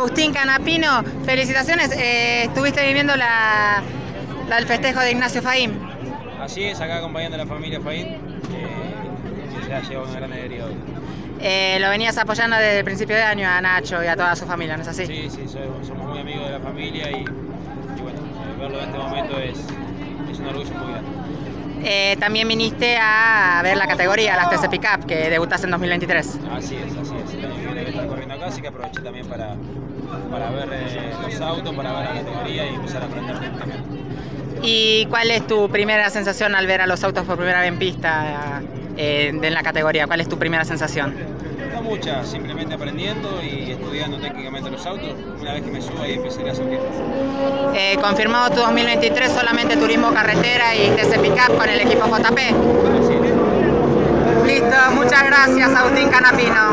Agustín Canapino, felicitaciones. Eh, estuviste viviendo la, la- el festejo de Ignacio Faín. Así es, acá acompañando a la familia Faín, eh, que se ha llevado una gran alegría hoy. Eh, lo venías apoyando desde el principio de año a Nacho y a toda su familia, ¿no es así? Sí, sí, soy- somos muy amigos de la familia y, y bueno, verlo en este momento es, es un orgullo muy grande. Eh, también viniste a ver la categoría, las TC Pickup, que debutaste en 2023. Así es, así es. El año que viene estar corriendo acá, así que aproveché también para, para ver eh, los autos, para ver la categoría y empezar a aprender también. ¿Y cuál es tu primera sensación al ver a los autos por primera vez en pista eh, en la categoría? ¿Cuál es tu primera sensación? No muchas, simplemente aprendiendo y estudiando técnicamente los autos. Una vez que me subo ahí empecé a sentir. Eh, confirmado tu 2023 solamente turismo carretera y TC Pickup con el equipo JP. Listo, muchas gracias Agustín Canapino.